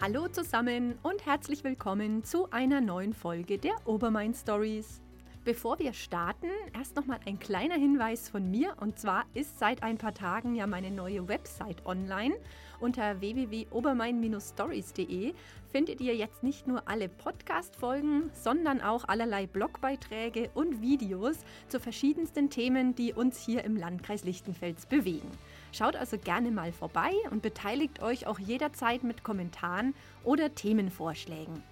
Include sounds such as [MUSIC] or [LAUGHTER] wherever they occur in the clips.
Hallo zusammen und herzlich willkommen zu einer neuen Folge der Obermain Stories. Bevor wir starten, erst nochmal ein kleiner Hinweis von mir. Und zwar ist seit ein paar Tagen ja meine neue Website online. Unter www.obermain-stories.de findet ihr jetzt nicht nur alle Podcast-Folgen, sondern auch allerlei Blogbeiträge und Videos zu verschiedensten Themen, die uns hier im Landkreis Lichtenfels bewegen. Schaut also gerne mal vorbei und beteiligt euch auch jederzeit mit Kommentaren oder Themenvorschlägen.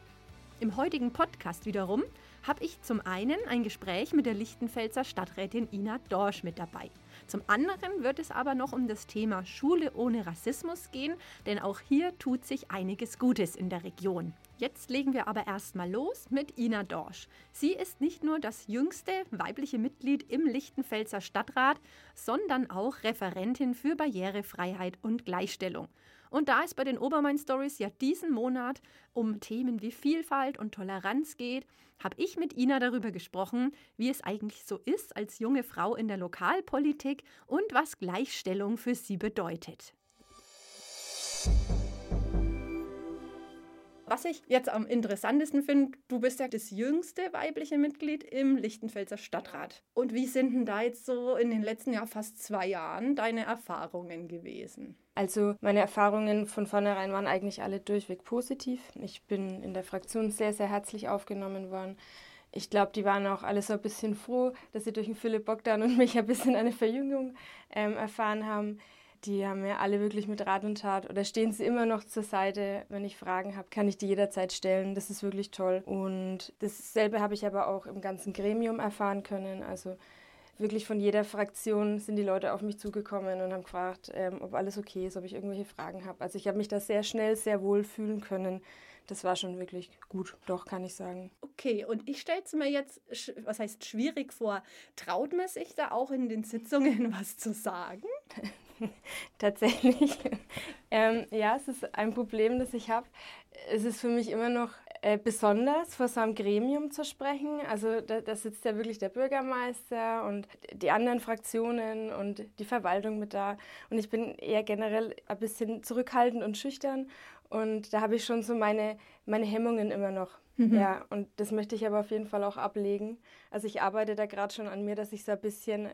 Im heutigen Podcast wiederum habe ich zum einen ein Gespräch mit der Lichtenfelser Stadträtin Ina Dorsch mit dabei. Zum anderen wird es aber noch um das Thema Schule ohne Rassismus gehen, denn auch hier tut sich einiges Gutes in der Region. Jetzt legen wir aber erstmal los mit Ina Dorsch. Sie ist nicht nur das jüngste weibliche Mitglied im Lichtenfelser Stadtrat, sondern auch Referentin für Barrierefreiheit und Gleichstellung. Und da es bei den Obermain Stories ja diesen Monat um Themen wie Vielfalt und Toleranz geht, habe ich mit Ina darüber gesprochen, wie es eigentlich so ist als junge Frau in der Lokalpolitik und was Gleichstellung für sie bedeutet. Was ich jetzt am interessantesten finde, du bist ja das jüngste weibliche Mitglied im Lichtenfelser Stadtrat. Und wie sind denn da jetzt so in den letzten ja fast zwei Jahren deine Erfahrungen gewesen? Also meine Erfahrungen von vornherein waren eigentlich alle durchweg positiv. Ich bin in der Fraktion sehr, sehr herzlich aufgenommen worden. Ich glaube, die waren auch alle so ein bisschen froh, dass sie durch den Philipp Bogdan und mich ein bisschen eine Verjüngung ähm, erfahren haben die haben mir alle wirklich mit Rat und Tat oder stehen sie immer noch zur Seite. Wenn ich Fragen habe, kann ich die jederzeit stellen. Das ist wirklich toll. Und dasselbe habe ich aber auch im ganzen Gremium erfahren können. Also wirklich von jeder Fraktion sind die Leute auf mich zugekommen und haben gefragt, ähm, ob alles okay ist, ob ich irgendwelche Fragen habe. Also ich habe mich da sehr schnell, sehr wohl fühlen können. Das war schon wirklich gut, doch kann ich sagen. Okay, und ich stelle es mir jetzt, was heißt schwierig vor, traut man sich da auch in den Sitzungen [LAUGHS] was zu sagen? [LAUGHS] [LAUGHS] Tatsächlich. ähm, ja, es ist ein Problem, das ich habe. Es ist für mich immer noch äh, besonders, vor so einem Gremium zu sprechen. Also da, da, sitzt ja wirklich der Bürgermeister und die anderen Fraktionen und die Verwaltung mit da. Und ich bin eher generell ein bisschen zurückhaltend und schüchtern. Und da habe ich schon so meine, meine Hemmungen immer noch. Mhm. Ja, und das möchte ich aber auf jeden Fall auch ablegen. Also ich arbeite da gerade schon an mir, dass ich so ein bisschen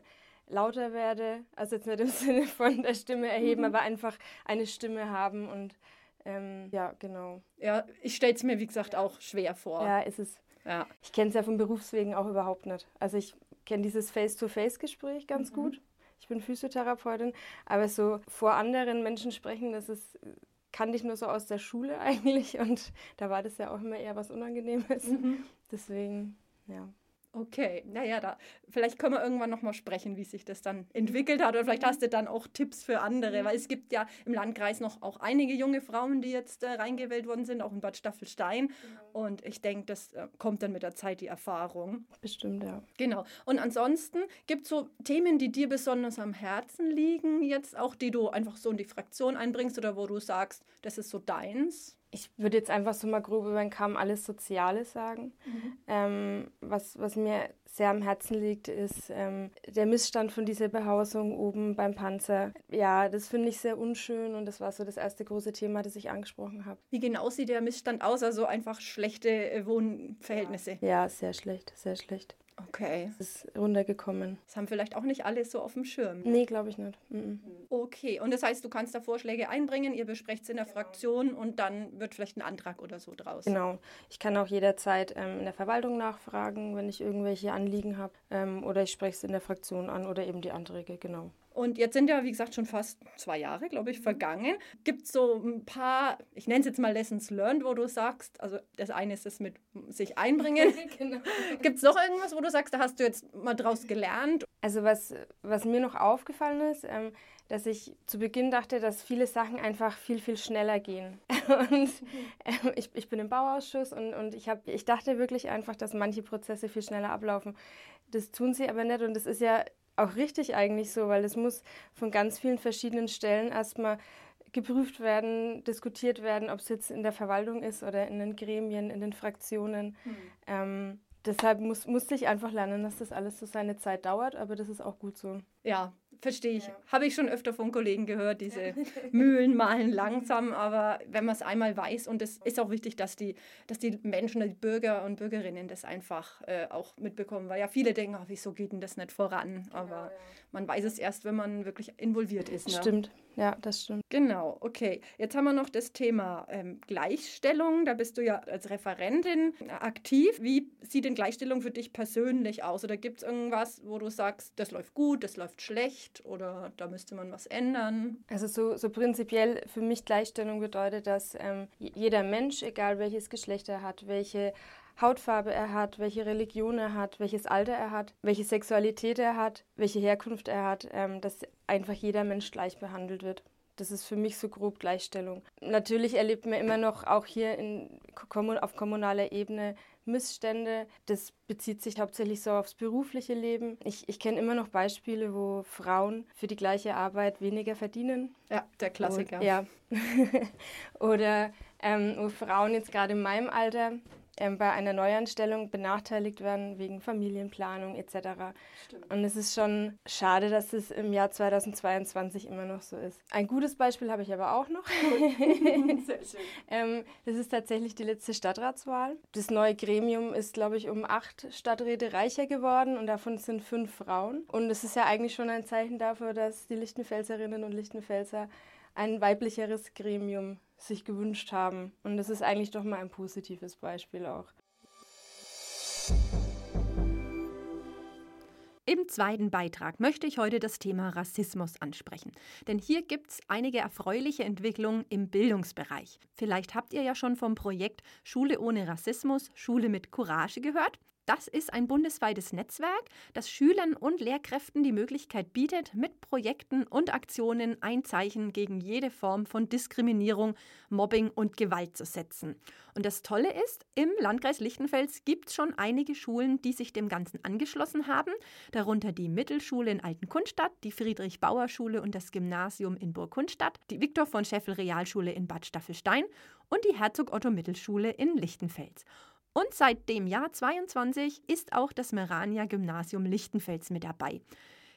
lauter werde. Also jetzt nicht im [LAUGHS] Sinne von der Stimme erheben, mhm. aber einfach eine Stimme haben und ähm, ja, genau. Ja, ich stelle es mir, wie gesagt, auch schwer vor. Ja, ist es. Ja. Ich kenne es ja von Berufswegen auch überhaupt nicht. Also ich kenne dieses Face-to-Face-Gespräch ganz mhm. gut. Ich bin Physiotherapeutin, aber so vor anderen Menschen sprechen, das ist kannte ich nur so aus der Schule [LAUGHS] eigentlich und da war das ja auch immer eher was Unangenehmes. Mhm. Deswegen, ja. Okay, naja, da vielleicht können wir irgendwann nochmal sprechen, wie sich das dann entwickelt hat. Oder vielleicht hast du dann auch Tipps für andere, mhm. weil es gibt ja im Landkreis noch auch einige junge Frauen, die jetzt äh, reingewählt worden sind, auch in Bad Staffelstein. Genau. Und ich denke, das äh, kommt dann mit der Zeit die Erfahrung. Bestimmt, ja. Genau. Und ansonsten gibt es so Themen, die dir besonders am Herzen liegen, jetzt auch, die du einfach so in die Fraktion einbringst oder wo du sagst, das ist so deins? Ich würde jetzt einfach so mal grob über den Kamm alles Soziale sagen. Mhm. Ähm, was, was mir sehr am Herzen liegt, ist ähm, der Missstand von dieser Behausung oben beim Panzer. Ja, das finde ich sehr unschön und das war so das erste große Thema, das ich angesprochen habe. Wie genau sieht der Missstand aus? Also einfach schlechte äh, Wohnverhältnisse? Ja. ja, sehr schlecht, sehr schlecht. Okay. Es ist runtergekommen. Das haben vielleicht auch nicht alle so auf dem Schirm. Nee, glaube ich nicht. Mhm. Okay, und das heißt, du kannst da Vorschläge einbringen, ihr besprecht es in der Fraktion und dann wird vielleicht ein Antrag oder so draus. Genau. Ich kann auch jederzeit ähm, in der Verwaltung nachfragen, wenn ich irgendwelche Anliegen habe. Ähm, oder ich spreche es in der Fraktion an oder eben die Anträge, genau. Und jetzt sind ja, wie gesagt, schon fast zwei Jahre, glaube ich, vergangen. Gibt es so ein paar, ich nenne es jetzt mal Lessons Learned, wo du sagst, also das eine ist das mit sich einbringen. [LAUGHS] genau. Gibt es noch irgendwas, wo du sagst, da hast du jetzt mal draus gelernt? Also was, was mir noch aufgefallen ist, ähm, dass ich zu Beginn dachte, dass viele Sachen einfach viel, viel schneller gehen. [LAUGHS] Und äh, ich, ich bin im Bauausschuss und, und ich, hab, ich dachte wirklich einfach, dass manche Prozesse viel schneller ablaufen. Das tun sie aber nicht und das ist ja auch richtig eigentlich so, weil es muss von ganz vielen verschiedenen Stellen erstmal geprüft werden, diskutiert werden, ob es jetzt in der Verwaltung ist oder in den Gremien, in den Fraktionen. Mhm. Ähm, deshalb muss, musste ich einfach lernen, dass das alles so seine Zeit dauert, aber das ist auch gut so. Ja, verstehe ich. Ja. Habe ich schon öfter von Kollegen gehört, diese [LAUGHS] Mühlen malen langsam, aber wenn man es einmal weiß und es ist auch wichtig, dass die, dass die Menschen, die Bürger und Bürgerinnen das einfach äh, auch mitbekommen, weil ja viele denken, oh, wieso geht denn das nicht voran? Aber ja, ja. man weiß es erst, wenn man wirklich involviert ist. Ne? Stimmt. Ja, das stimmt. Genau, okay. Jetzt haben wir noch das Thema ähm, Gleichstellung. Da bist du ja als Referentin aktiv. Wie sieht denn Gleichstellung für dich persönlich aus? Oder gibt es irgendwas, wo du sagst, das läuft gut, das läuft schlecht oder da müsste man was ändern? Also so, so prinzipiell für mich Gleichstellung bedeutet, dass ähm, jeder Mensch, egal welches Geschlecht er hat, welche Hautfarbe er hat, welche Religion er hat, welches Alter er hat, welche Sexualität er hat, welche Herkunft er hat, ähm, dass einfach jeder Mensch gleich behandelt wird. Das ist für mich so grob Gleichstellung. Natürlich erlebt man immer noch auch hier in, auf kommunaler Ebene Missstände. Das bezieht sich hauptsächlich so aufs berufliche Leben. Ich, ich kenne immer noch Beispiele, wo Frauen für die gleiche Arbeit weniger verdienen. Ja, der Klassiker. Und, ja. [LAUGHS] Oder ähm, wo Frauen jetzt gerade in meinem Alter ähm, bei einer Neuanstellung benachteiligt werden wegen Familienplanung etc. Stimmt. Und es ist schon schade, dass es im Jahr 2022 immer noch so ist. Ein gutes Beispiel habe ich aber auch noch. [LAUGHS] Sehr schön. [LAUGHS] ähm, das ist tatsächlich die letzte Stadtratswahl. Das neue Gremium ist, glaube ich, um acht Stadträte reicher geworden und davon sind fünf Frauen. Und es ist ja eigentlich schon ein Zeichen dafür, dass die Lichtenfelserinnen und Lichtenfelser ein weiblicheres Gremium sich gewünscht haben. Und das ist eigentlich doch mal ein positives Beispiel auch. Im zweiten Beitrag möchte ich heute das Thema Rassismus ansprechen. Denn hier gibt es einige erfreuliche Entwicklungen im Bildungsbereich. Vielleicht habt ihr ja schon vom Projekt Schule ohne Rassismus, Schule mit Courage gehört. Das ist ein bundesweites Netzwerk, das Schülern und Lehrkräften die Möglichkeit bietet, mit Projekten und Aktionen ein Zeichen gegen jede Form von Diskriminierung, Mobbing und Gewalt zu setzen. Und das Tolle ist, im Landkreis Lichtenfels gibt es schon einige Schulen, die sich dem Ganzen angeschlossen haben, darunter die Mittelschule in Altenkunstadt, die Friedrich-Bauer-Schule und das Gymnasium in Burgkunstadt, die Viktor von Scheffel Realschule in Bad Staffelstein und die Herzog Otto Mittelschule in Lichtenfels. Und seit dem Jahr 22 ist auch das Merania Gymnasium Lichtenfels mit dabei.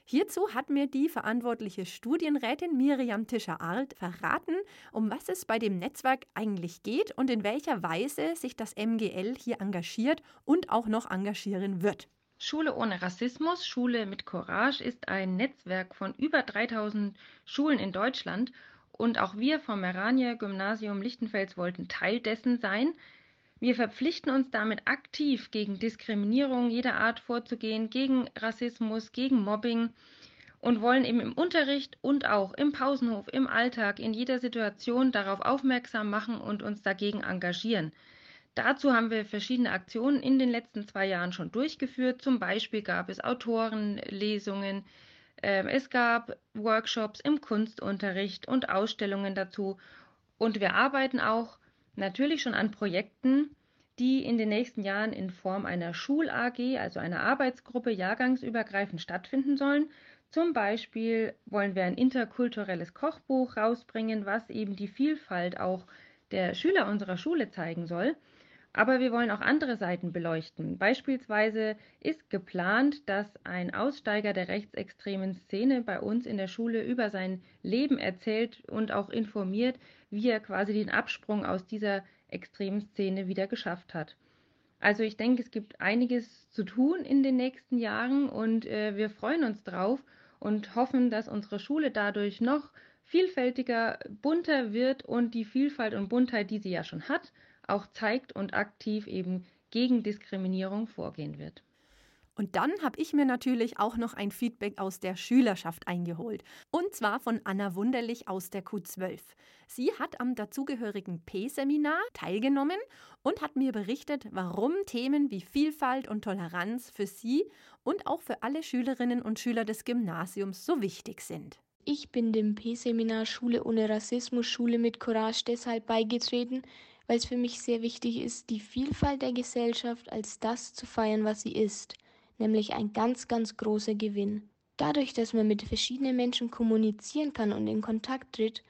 Hierzu hat mir die verantwortliche Studienrätin Miriam Tischer-Arlt verraten, um was es bei dem Netzwerk eigentlich geht und in welcher Weise sich das MGL hier engagiert und auch noch engagieren wird. Schule ohne Rassismus, Schule mit Courage ist ein Netzwerk von über 3000 Schulen in Deutschland und auch wir vom Merania Gymnasium Lichtenfels wollten Teil dessen sein. Wir verpflichten uns damit aktiv gegen Diskriminierung jeder Art vorzugehen, gegen Rassismus, gegen Mobbing und wollen eben im Unterricht und auch im Pausenhof, im Alltag, in jeder Situation darauf aufmerksam machen und uns dagegen engagieren. Dazu haben wir verschiedene Aktionen in den letzten zwei Jahren schon durchgeführt. Zum Beispiel gab es Autorenlesungen, ähm, es gab Workshops im Kunstunterricht und Ausstellungen dazu. Und wir arbeiten auch natürlich schon an Projekten, die in den nächsten Jahren in Form einer Schul-AG, also einer Arbeitsgruppe, jahrgangsübergreifend stattfinden sollen. Zum Beispiel wollen wir ein interkulturelles Kochbuch rausbringen, was eben die Vielfalt auch der Schüler unserer Schule zeigen soll. Aber wir wollen auch andere Seiten beleuchten. Beispielsweise ist geplant, dass ein Aussteiger der rechtsextremen Szene bei uns in der Schule über sein Leben erzählt und auch informiert, wie er quasi den Absprung aus dieser extremen Szene wieder geschafft hat. Also ich denke, es gibt einiges zu tun in den nächsten Jahren und äh, wir freuen uns drauf und hoffen, dass unsere Schule dadurch noch vielfältiger, bunter wird und die Vielfalt und Buntheit, die sie ja schon hat, auch zeigt und aktiv eben gegen Diskriminierung vorgehen wird. Und dann habe ich mir natürlich auch noch ein Feedback aus der Schülerschaft eingeholt. Und zwar von Anna Wunderlich aus der Q12. Sie hat am dazugehörigen P-Seminar teilgenommen und hat mir berichtet, warum Themen wie Vielfalt und Toleranz für sie und auch für alle Schülerinnen und Schüler des Gymnasiums so wichtig sind. Ich bin dem P-Seminar Schule ohne Rassismus, Schule mit Courage deshalb beigetreten, weil es für mich sehr wichtig ist, die Vielfalt der Gesellschaft als das zu feiern, was sie ist nämlich ein ganz, ganz großer Gewinn. Dadurch, dass man mit verschiedenen Menschen kommunizieren kann und in Kontakt tritt,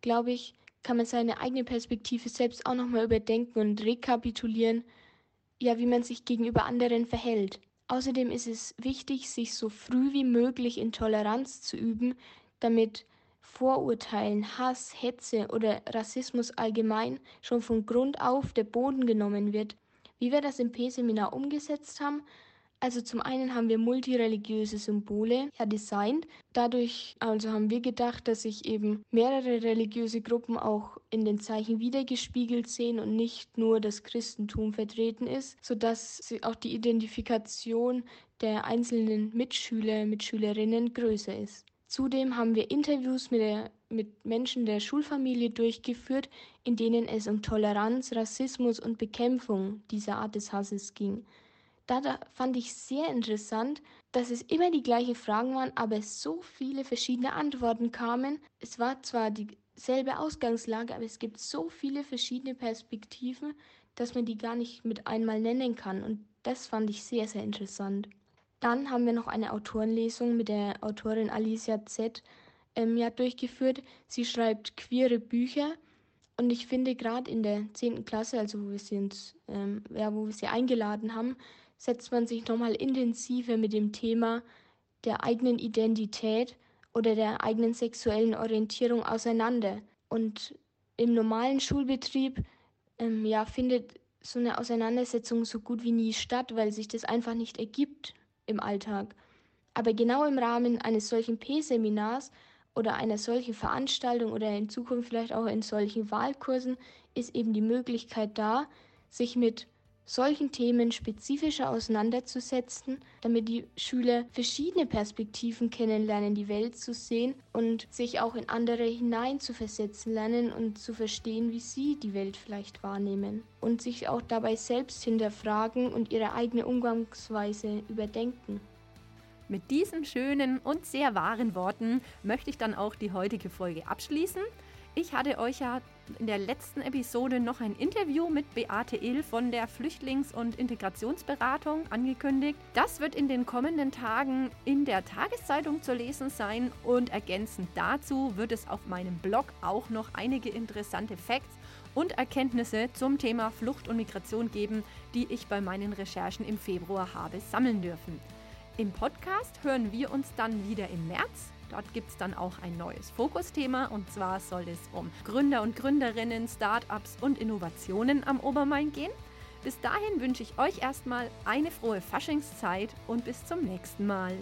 glaube ich, kann man seine eigene Perspektive selbst auch nochmal überdenken und rekapitulieren, ja, wie man sich gegenüber anderen verhält. Außerdem ist es wichtig, sich so früh wie möglich in Toleranz zu üben, damit Vorurteilen, Hass, Hetze oder Rassismus allgemein schon von Grund auf der Boden genommen wird. Wie wir das im P-Seminar umgesetzt haben, also zum einen haben wir multireligiöse Symbole ja designt. Dadurch also haben wir gedacht, dass sich eben mehrere religiöse Gruppen auch in den Zeichen wiedergespiegelt sehen und nicht nur das Christentum vertreten ist, sodass auch die Identifikation der einzelnen Mitschüler, Mitschülerinnen größer ist. Zudem haben wir Interviews mit, der, mit Menschen der Schulfamilie durchgeführt, in denen es um Toleranz, Rassismus und Bekämpfung dieser Art des Hasses ging. Da fand ich sehr interessant, dass es immer die gleichen Fragen waren, aber so viele verschiedene Antworten kamen. Es war zwar dieselbe Ausgangslage, aber es gibt so viele verschiedene Perspektiven, dass man die gar nicht mit einmal nennen kann. Und das fand ich sehr, sehr interessant. Dann haben wir noch eine Autorenlesung mit der Autorin Alicia Z. Ähm, ja, durchgeführt. Sie schreibt queere Bücher. Und ich finde gerade in der 10. Klasse, also wo wir sie uns, ähm, ja, wo wir sie eingeladen haben, setzt man sich nochmal intensiver mit dem Thema der eigenen Identität oder der eigenen sexuellen Orientierung auseinander. Und im normalen Schulbetrieb ähm, ja, findet so eine Auseinandersetzung so gut wie nie statt, weil sich das einfach nicht ergibt im Alltag. Aber genau im Rahmen eines solchen P-Seminars oder einer solchen Veranstaltung oder in Zukunft vielleicht auch in solchen Wahlkursen ist eben die Möglichkeit da, sich mit solchen Themen spezifischer auseinanderzusetzen, damit die Schüler verschiedene Perspektiven kennenlernen, die Welt zu sehen und sich auch in andere hineinzuversetzen lernen und zu verstehen, wie sie die Welt vielleicht wahrnehmen und sich auch dabei selbst hinterfragen und ihre eigene Umgangsweise überdenken. Mit diesen schönen und sehr wahren Worten möchte ich dann auch die heutige Folge abschließen. Ich hatte euch ja in der letzten Episode noch ein Interview mit Beate Ill von der Flüchtlings- und Integrationsberatung angekündigt. Das wird in den kommenden Tagen in der Tageszeitung zu lesen sein und ergänzend dazu wird es auf meinem Blog auch noch einige interessante Facts und Erkenntnisse zum Thema Flucht und Migration geben, die ich bei meinen Recherchen im Februar habe sammeln dürfen. Im Podcast hören wir uns dann wieder im März Dort gibt es dann auch ein neues Fokusthema und zwar soll es um Gründer und Gründerinnen, Startups und Innovationen am Obermain gehen. Bis dahin wünsche ich euch erstmal eine frohe Faschingszeit und bis zum nächsten Mal.